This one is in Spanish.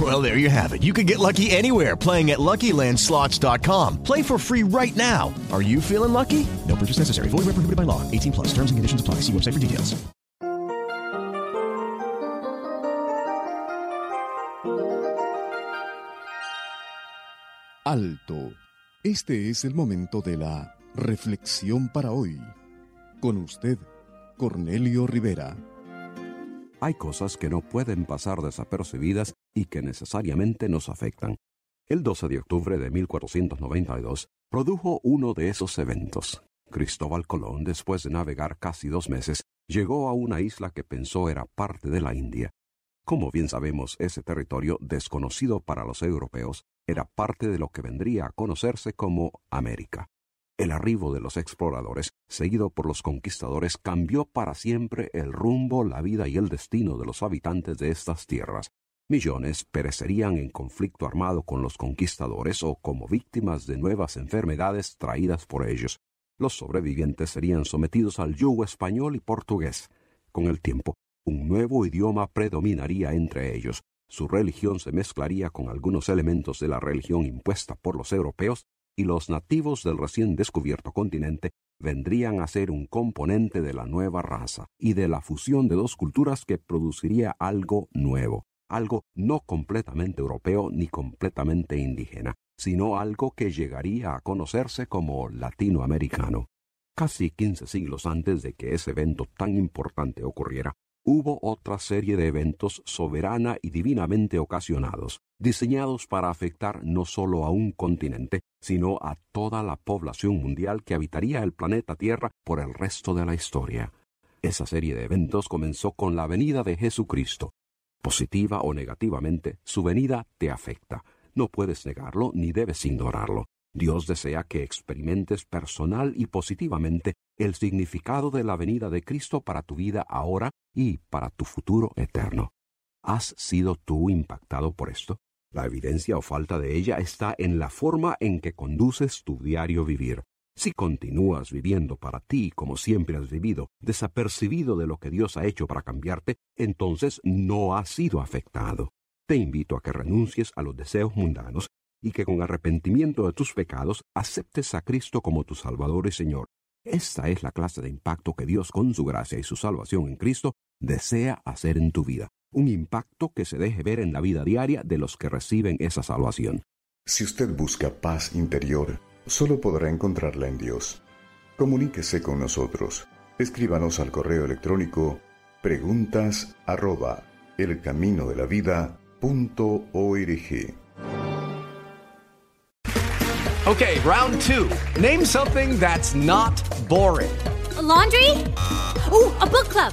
Well, there you have it. You can get lucky anywhere playing at LuckyLandSlots.com. Play for free right now. Are you feeling lucky? No purchase necessary. Void where prohibited by law. 18 plus. Terms and conditions apply. See website for details. Alto. Este es el momento de la reflexión para hoy. Con usted, Cornelio Rivera. Hay cosas que no pueden pasar desapercibidas y que necesariamente nos afectan. El 12 de octubre de 1492 produjo uno de esos eventos. Cristóbal Colón, después de navegar casi dos meses, llegó a una isla que pensó era parte de la India. Como bien sabemos, ese territorio, desconocido para los europeos, era parte de lo que vendría a conocerse como América. El arribo de los exploradores, seguido por los conquistadores, cambió para siempre el rumbo, la vida y el destino de los habitantes de estas tierras. Millones perecerían en conflicto armado con los conquistadores o como víctimas de nuevas enfermedades traídas por ellos. Los sobrevivientes serían sometidos al yugo español y portugués. Con el tiempo, un nuevo idioma predominaría entre ellos. Su religión se mezclaría con algunos elementos de la religión impuesta por los europeos y los nativos del recién descubierto continente vendrían a ser un componente de la nueva raza y de la fusión de dos culturas que produciría algo nuevo, algo no completamente europeo ni completamente indígena, sino algo que llegaría a conocerse como latinoamericano. Casi quince siglos antes de que ese evento tan importante ocurriera, hubo otra serie de eventos soberana y divinamente ocasionados, diseñados para afectar no solo a un continente, sino a toda la población mundial que habitaría el planeta Tierra por el resto de la historia. Esa serie de eventos comenzó con la venida de Jesucristo. Positiva o negativamente, su venida te afecta. No puedes negarlo ni debes ignorarlo. Dios desea que experimentes personal y positivamente el significado de la venida de Cristo para tu vida ahora y para tu futuro eterno. ¿Has sido tú impactado por esto? La evidencia o falta de ella está en la forma en que conduces tu diario vivir. Si continúas viviendo para ti como siempre has vivido, desapercibido de lo que Dios ha hecho para cambiarte, entonces no has sido afectado. Te invito a que renuncies a los deseos mundanos y que con arrepentimiento de tus pecados aceptes a Cristo como tu Salvador y Señor. Esta es la clase de impacto que Dios con su gracia y su salvación en Cristo desea hacer en tu vida. Un impacto que se deje ver en la vida diaria de los que reciben esa salvación. Si usted busca paz interior, solo podrá encontrarla en Dios. Comuníquese con nosotros. Escríbanos al correo electrónico preguntas arroba elcaminodelavida.org. Okay, round two. Name something that's not boring. A laundry? Ooh, a book club.